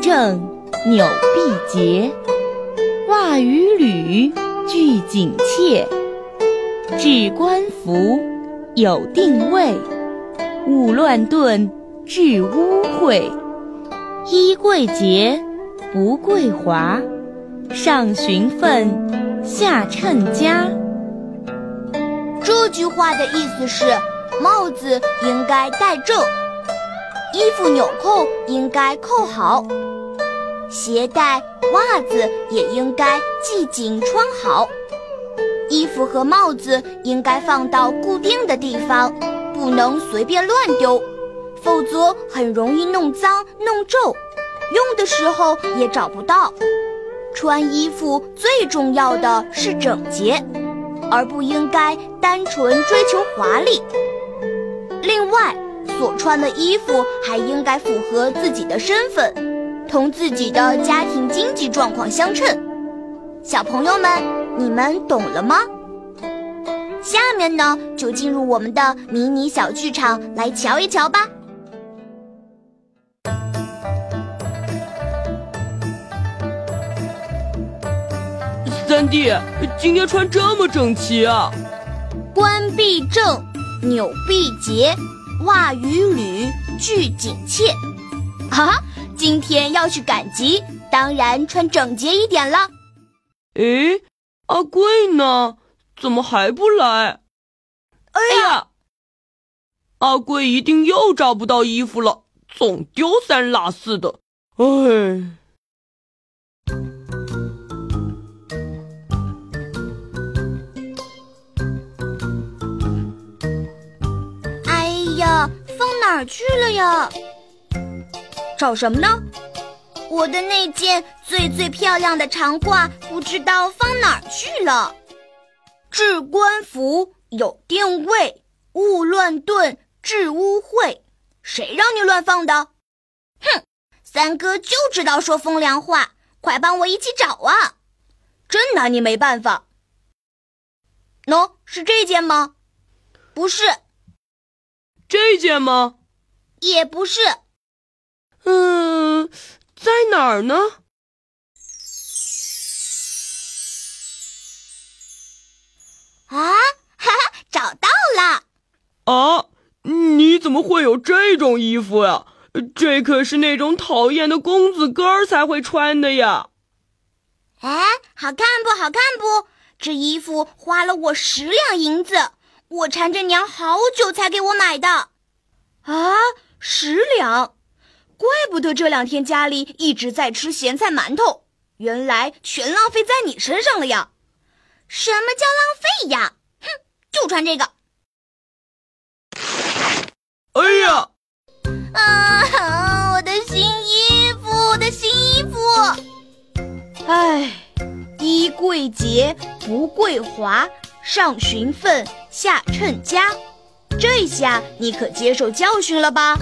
正，纽必结，袜与履俱紧切。置冠服，有定位，勿乱顿，致污秽。衣贵洁，不贵华，上循分，下称家。这句话的意思是，帽子应该戴正，衣服纽扣应该扣好，鞋带、袜子也应该系紧穿好。衣服和帽子应该放到固定的地方，不能随便乱丢，否则很容易弄脏弄皱，用的时候也找不到。穿衣服最重要的是整洁，而不应该单纯追求华丽。另外，所穿的衣服还应该符合自己的身份，同自己的家庭经济状况相称。小朋友们。你们懂了吗？下面呢，就进入我们的迷你小剧场来瞧一瞧吧。三弟，今天穿这么整齐啊！冠必正，纽必结，袜与履俱紧切。啊，今天要去赶集，当然穿整洁一点了。诶。阿贵呢？怎么还不来？哎呀，阿贵一定又找不到衣服了，总丢三落四的。哎，哎哪儿去了呀？找什么呢？我的那件最最漂亮的长褂，不知道放哪儿去了。置冠服有定位，勿乱顿，致污秽。谁让你乱放的？哼，三哥就知道说风凉话，快帮我一起找啊！真拿你没办法。喏，是这件吗？不是。这件吗？也不是。嗯。在哪儿呢？啊，哈哈，找到了！啊，你怎么会有这种衣服呀？这可是那种讨厌的公子哥儿才会穿的呀！哎，好看不好看不？这衣服花了我十两银子，我缠着娘好久才给我买的。啊，十两！怪不得这两天家里一直在吃咸菜馒头，原来全浪费在你身上了呀！什么叫浪费呀？哼，就穿这个。哎呀！啊，我的新衣服，我的新衣服！哎，衣贵洁，不贵华，上循分，下称家。这下你可接受教训了吧？